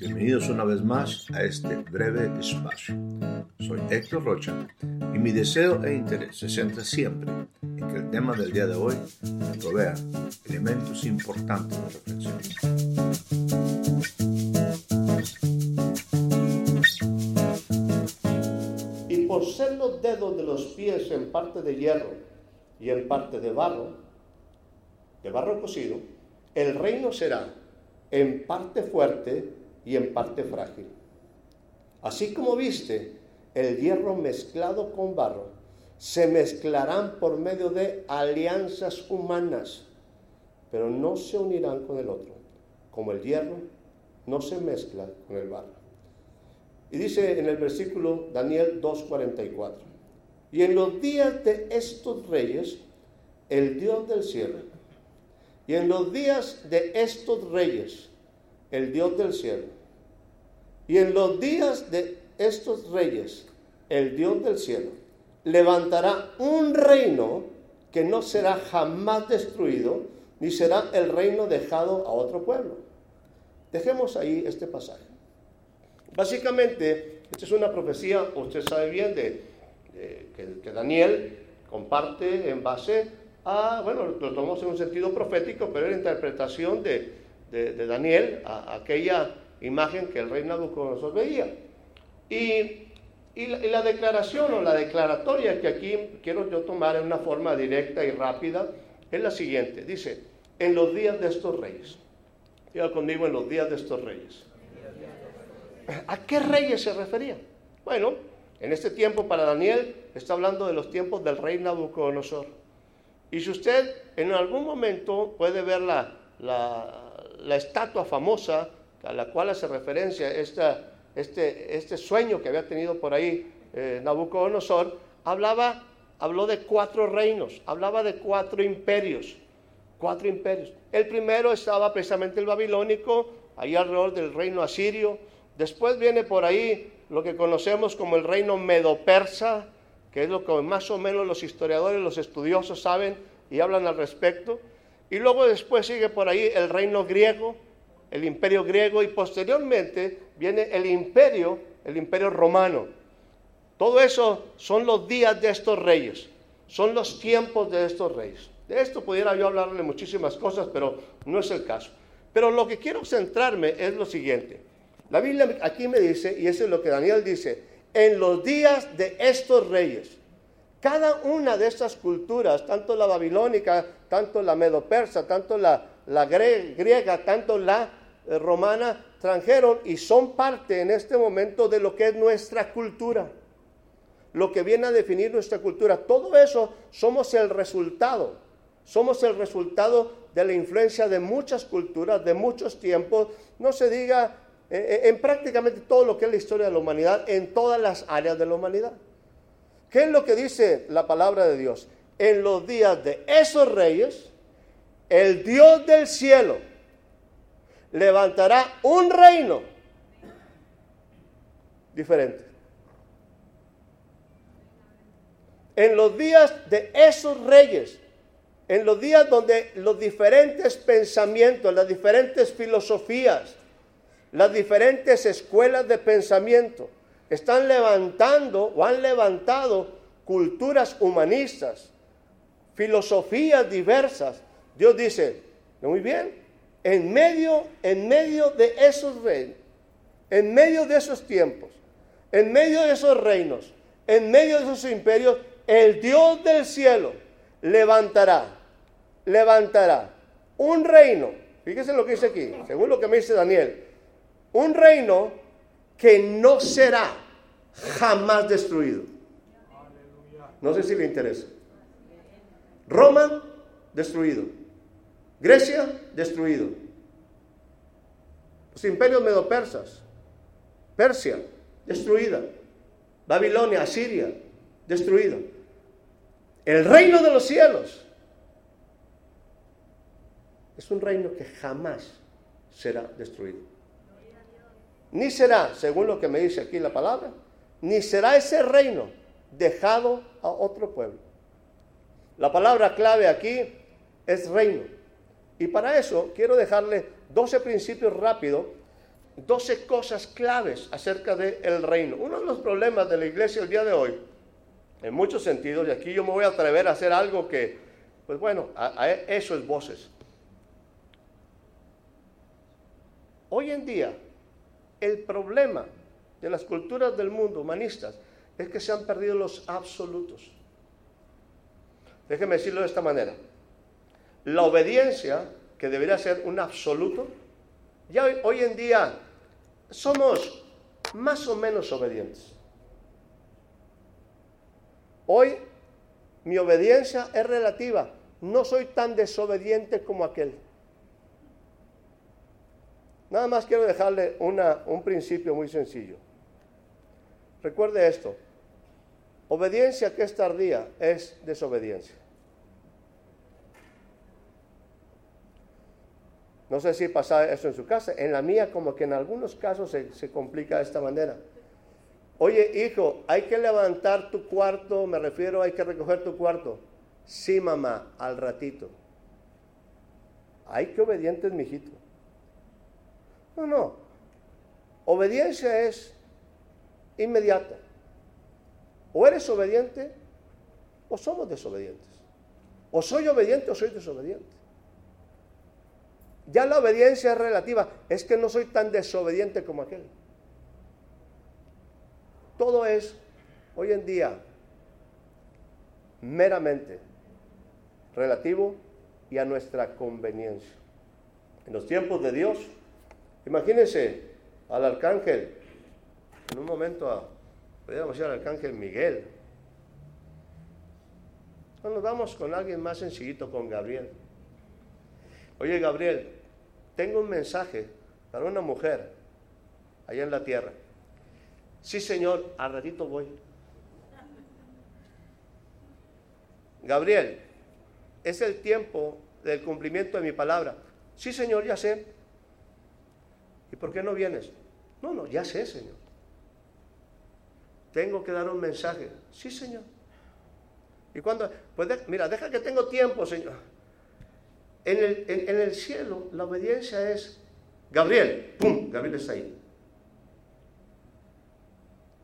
Bienvenidos una vez más a este breve espacio. Soy Héctor Rocha y mi deseo e interés se centra siempre en que el tema del día de hoy me provea elementos importantes de reflexión. Y por ser los dedos de los pies en parte de hierro y en parte de barro, de barro cocido, el reino será en parte fuerte y en parte frágil. Así como viste el hierro mezclado con barro, se mezclarán por medio de alianzas humanas, pero no se unirán con el otro, como el hierro no se mezcla con el barro. Y dice en el versículo Daniel 2.44, y en los días de estos reyes, el Dios del cielo, y en los días de estos reyes, el Dios del cielo, y en los días de estos reyes, el Dios del cielo, levantará un reino que no será jamás destruido, ni será el reino dejado a otro pueblo. Dejemos ahí este pasaje. Básicamente, esta es una profecía, usted sabe bien, de, que, Daniel comparte en base a, bueno, lo tomamos en un sentido profético, pero es la interpretación de, Daniel a, aquella imagen que el rey Nabucodonosor veía. Y, y, la, declaración o la declaratoria que aquí quiero yo tomar en una forma directa y rápida es la siguiente. Dice, en los días de estos reyes. Diga conmigo, en los días de estos reyes. ¿A qué reyes se refería? Bueno, en este tiempo para Daniel está hablando de los tiempos del rey Nabucodonosor. Y si usted en algún momento puede ver la, la, estatua famosa a la cual hace referencia esta, este, este sueño que había tenido por ahí eh, Nabucodonosor, hablaba, habló de cuatro reinos, hablaba de cuatro imperios, cuatro imperios. El primero estaba precisamente el babilónico, ahí alrededor del reino asirio. Después viene por ahí lo que conocemos como el reino medo-persa, que es lo que más o menos los historiadores, los estudiosos saben y hablan al respecto. Y luego después sigue por ahí el reino griego, el imperio griego y posteriormente viene el imperio, el imperio romano. Todo eso son los días de estos reyes, son los tiempos de estos reyes. De esto pudiera yo hablarle muchísimas cosas, pero no es el caso. Pero lo que quiero centrarme es lo siguiente. La Biblia aquí me dice, y eso es lo que Daniel dice, en los días de estos reyes. Cada una de estas culturas, tanto la babilónica, tanto la medo-persa, tanto la, griega, tanto la eh, romana, trajeron y son parte en este momento de lo que es nuestra cultura. Lo que viene a definir nuestra cultura. Todo eso somos el resultado. Somos el resultado de la influencia de muchas culturas, de muchos tiempos. No se diga eh, eh, en prácticamente todo lo que es la historia de la humanidad, en todas las áreas de la humanidad. ¿Qué es lo que dice la palabra de Dios? En los días de esos reyes, el Dios del cielo levantará un reino diferente. En los días de esos reyes, en los días donde los diferentes pensamientos, las diferentes filosofías, las diferentes escuelas de pensamiento están levantando o han levantado culturas humanistas, filosofías diversas. Dios dice, muy bien, en medio, en medio de esos reinos, en medio de esos tiempos, en medio de esos reinos, en medio de esos imperios, el Dios del cielo levantará, levantará un reino. Fíjese lo que dice aquí, según lo que me dice Daniel un reino que no será jamás destruido. No sé si le interesa. Roma, destruido. Grecia, destruido. Los imperios medo-persas. Persia, destruida. Babilonia, Asiria, destruida. El reino de los cielos es un reino que jamás será destruido ni será, según lo que me dice aquí la palabra, ni será ese reino dejado a otro pueblo. La palabra clave aquí es reino. Y para eso quiero dejarle 12 principios rápidos, 12 cosas claves acerca del reino. Uno de los problemas de la iglesia el día de hoy, en muchos sentidos, y aquí yo me voy a atrever a hacer algo que, pues bueno, eso es voces. Hoy en día, el problema de las culturas del mundo humanistas es que se han perdido los absolutos. Déjeme decirlo de esta manera. La obediencia, que debería ser un absoluto, ya hoy, en día somos más o menos obedientes. Hoy mi obediencia es relativa. No soy tan desobediente como aquel. Nada más quiero dejarle un principio muy sencillo. Recuerde esto. Obediencia que es tardía es desobediencia. No sé si pasa eso en su casa. En la mía como que en algunos casos se, se complica de esta manera. Oye, hijo, hay que levantar tu cuarto, me refiero, hay que recoger tu cuarto. Sí, mamá, al ratito. Ay, qué obediente es mi hijito. No, no. Obediencia es inmediata. O eres obediente o somos desobedientes. O soy obediente o soy desobediente. Ya la obediencia es relativa. Es que no soy tan desobediente como aquel. Todo es, hoy en día, meramente relativo y a nuestra conveniencia. En los tiempos de Dios, imagínense al arcángel, en un momento a, podríamos decir al arcángel Miguel. nos vamos con alguien más sencillito, con Gabriel. Oye, Gabriel, tengo un mensaje para una mujer allá en la tierra. Sí, señor, al ratito voy. Gabriel, es el tiempo del cumplimiento de mi palabra. Sí, señor, ya sé. ¿Y por qué no vienes? No, no, ya sé, señor. Tengo que dar un mensaje. Sí, señor. ¿Y cuando Pues mira, deja que tengo tiempo, señor. En el, cielo, la obediencia es, Gabriel, ¡pum! Gabriel está ahí.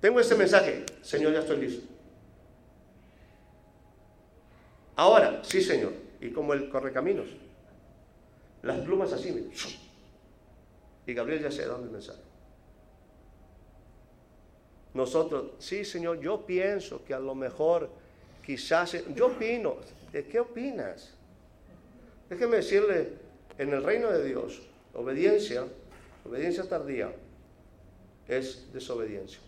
Tengo este mensaje, Señor, ya estoy listo. Ahora, sí, Señor, y como el correcaminos, las plumas así, y Gabriel ya se da el mensaje. Nosotros, sí, Señor, yo pienso que a lo mejor, quizás, yo opino, ¿de qué opinas? Déjeme decirle, en el reino de Dios, obediencia, obediencia tardía, es desobediencia.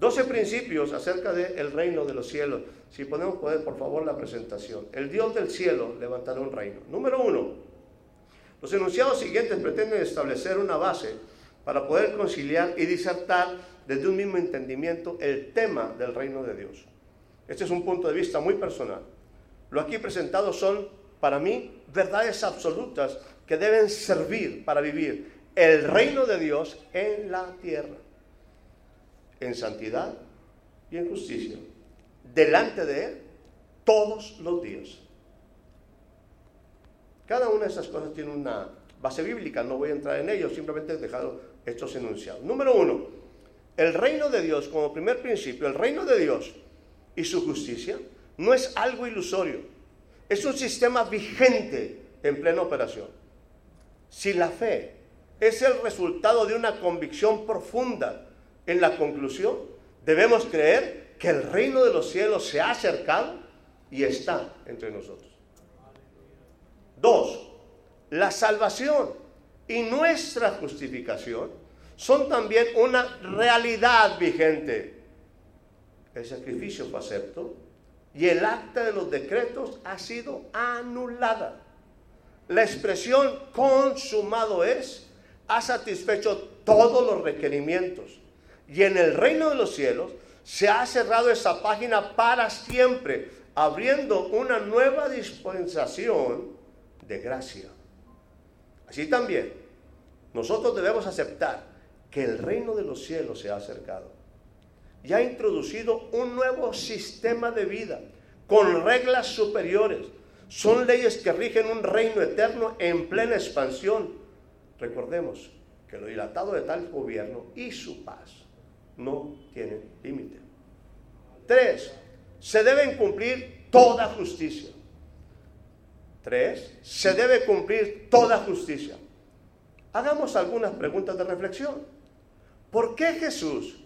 12 principios acerca del reino de los cielos. Si podemos poner por favor la presentación. El Dios del cielo levantará un reino. Número uno, los enunciados siguientes pretenden establecer una base para poder conciliar y disertar desde un mismo entendimiento el tema del reino de Dios. Este es un punto de vista muy personal. Lo aquí presentado son, para mí, verdades absolutas que deben servir para vivir el reino de Dios en la tierra en santidad y en justicia, delante de Él todos los días. Cada una de esas cosas tiene una base bíblica, no voy a entrar en ello, simplemente he dejado estos enunciados. Número uno, el reino de Dios como primer principio, el reino de Dios y su justicia no es algo ilusorio, es un sistema vigente en plena operación. Si la fe es el resultado de una convicción profunda en la conclusión, debemos creer que el reino de los cielos se ha acercado y está entre nosotros. Dos, la salvación y nuestra justificación son también una realidad vigente. El sacrificio fue acepto y el acta de los decretos ha sido anulada. La expresión consumado es ha satisfecho todos los requerimientos y en el reino de los cielos se ha cerrado esa página para siempre, abriendo una nueva dispensación de gracia. Así también, nosotros debemos aceptar que el reino de los cielos se ha acercado y ha introducido un nuevo sistema de vida con reglas superiores, Son leyes que rigen un reino eterno en plena expansión. Recordemos que lo dilatado de tal gobierno y su paz no tienen límite. Tres, se deben cumplir toda justicia. Tres, se debe cumplir toda justicia. Hagamos algunas preguntas de reflexión. ¿Por qué Jesús,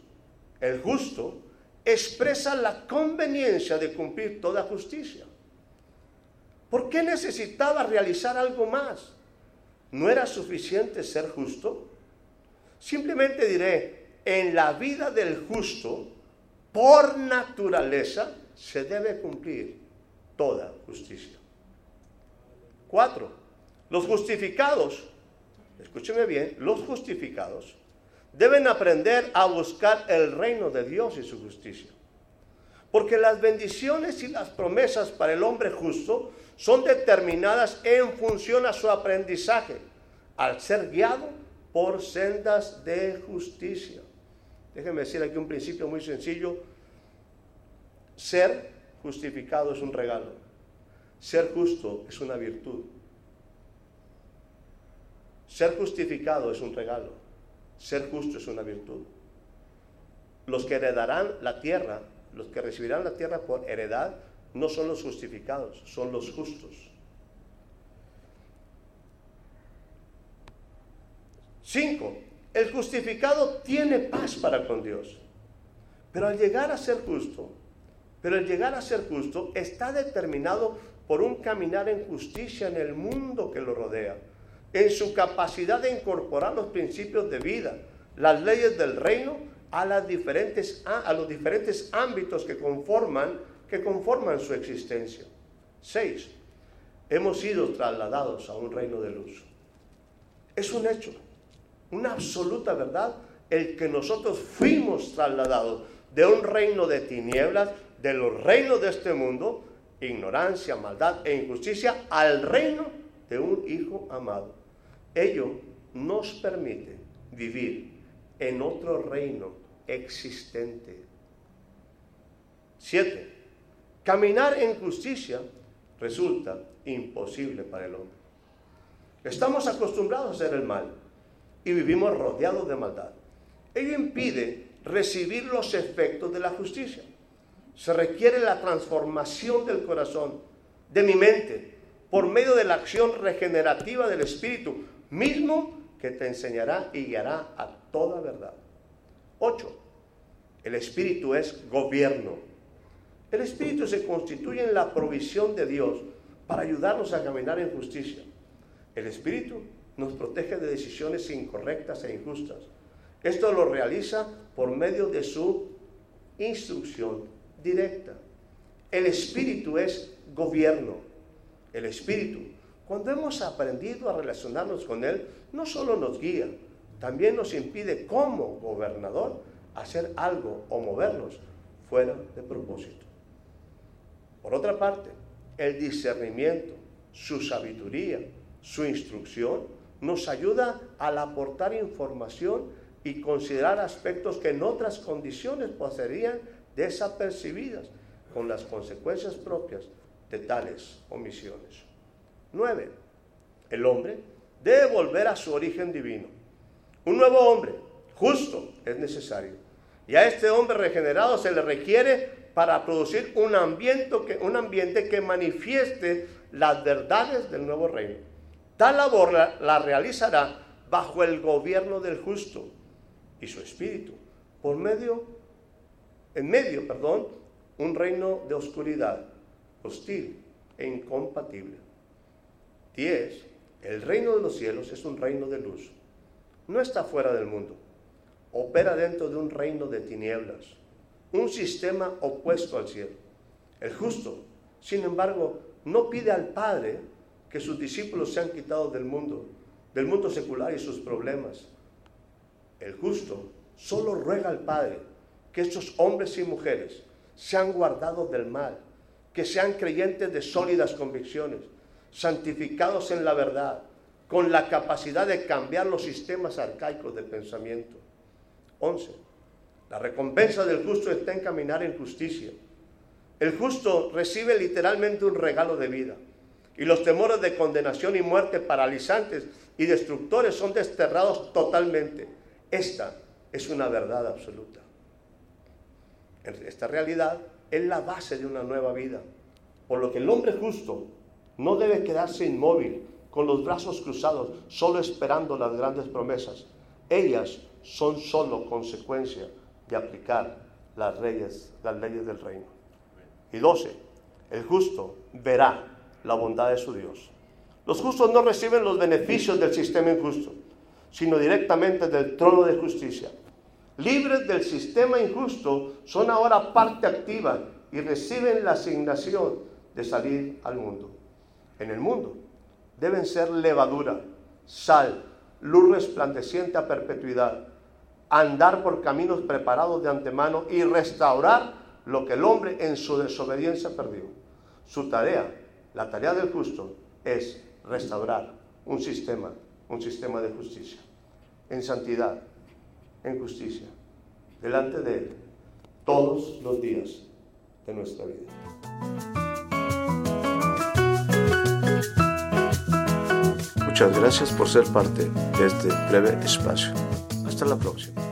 el justo, expresa la conveniencia de cumplir toda justicia? ¿Por qué necesitaba realizar algo más? ¿No era suficiente ser justo? Simplemente diré, en la vida del justo, por naturaleza, se debe cumplir toda justicia. Cuatro, los justificados, escúcheme bien, los justificados deben aprender a buscar el reino de Dios y su justicia. Porque las bendiciones y las promesas para el hombre justo son determinadas en función a su aprendizaje, al ser guiado por sendas de justicia. Déjenme decir aquí un principio muy sencillo. Ser justificado es un regalo. Ser justo es una virtud. Ser justificado es un regalo. Ser justo es una virtud. Los que heredarán la tierra, los que recibirán la tierra por heredad, no son los justificados, son los justos. Cinco, el justificado tiene paz para con Dios. Pero al llegar a ser justo, pero al llegar a ser justo está determinado por un caminar en justicia en el mundo que lo rodea, en su capacidad de incorporar los principios de vida, las leyes del reino a, los diferentes ámbitos que conforman, que conforman su existencia. Seis, hemos sido trasladados a un reino de luz. Es un hecho, una absoluta verdad, el que nosotros fuimos trasladados de un reino de tinieblas, de los reinos de este mundo, ignorancia, maldad e injusticia al reino de un Hijo amado. Ello nos permite vivir en otro reino existente. Siete, caminar en justicia resulta imposible para el hombre. Estamos acostumbrados a hacer el mal y vivimos rodeados de maldad. Ello impide recibir los efectos de la justicia se requiere la transformación del corazón, de mi mente, por medio de la acción regenerativa del Espíritu, mismo que te enseñará y guiará a toda verdad. 8. El Espíritu es gobierno. El Espíritu se constituye en la provisión de Dios para ayudarnos a caminar en justicia. El Espíritu nos protege de decisiones incorrectas e injustas. Esto lo realiza por medio de su instrucción directa. El espíritu es gobierno. El espíritu, cuando hemos aprendido a relacionarnos con él, no solo nos guía, también nos impide como gobernador hacer algo o movernos fuera de propósito. Por otra parte, el discernimiento, su sabiduría, su instrucción, nos ayuda al aportar información y considerar aspectos que en otras condiciones poseerían desapercibidas con las consecuencias propias de tales omisiones. 9. El hombre debe volver a su origen divino. Un nuevo hombre, justo, es necesario. Y a este hombre regenerado se le requiere para producir un ambiente que, un ambiente que manifieste las verdades del nuevo reino. Tal labor la realizará bajo el gobierno del justo y su espíritu, por medio en medio, perdón, un reino de oscuridad, hostil e incompatible. 10. El reino de los cielos es un reino de luz. No está fuera del mundo. Opera dentro de un reino de tinieblas, un sistema opuesto al cielo. El justo, sin embargo, no pide al Padre que sus discípulos sean quitados del mundo, del mundo secular y sus problemas. El justo solo ruega al Padre que estos hombres y mujeres sean guardados del mal, que sean creyentes de sólidas convicciones, santificados en la verdad, con la capacidad de cambiar los sistemas arcaicos de pensamiento. 11. La recompensa del justo está en caminar en justicia. El justo recibe literalmente un regalo de vida. y los temores de condenación y muerte paralizantes y destructores son desterrados totalmente. Esta es una verdad absoluta. Esta realidad es la base de una nueva vida, por lo que el hombre justo no debe quedarse inmóvil, con los brazos cruzados, solo esperando las grandes promesas. Ellas son solo consecuencia de aplicar las leyes, las leyes del reino. Y 12. El justo verá la bondad de su Dios. Los justos no reciben los beneficios del sistema injusto, sino directamente del trono de justicia. Libres del sistema injusto, son ahora parte activa y reciben la asignación de salir al mundo. En el mundo deben ser levadura, sal, luz resplandeciente a perpetuidad, andar por caminos preparados de antemano y restaurar lo que el hombre en su desobediencia perdió. Su tarea, la tarea del justo, es restaurar un sistema, un sistema de justicia, en santidad, en justicia, delante de Él, todos los días de nuestra vida. Muchas gracias por ser parte de este breve espacio. Hasta la próxima.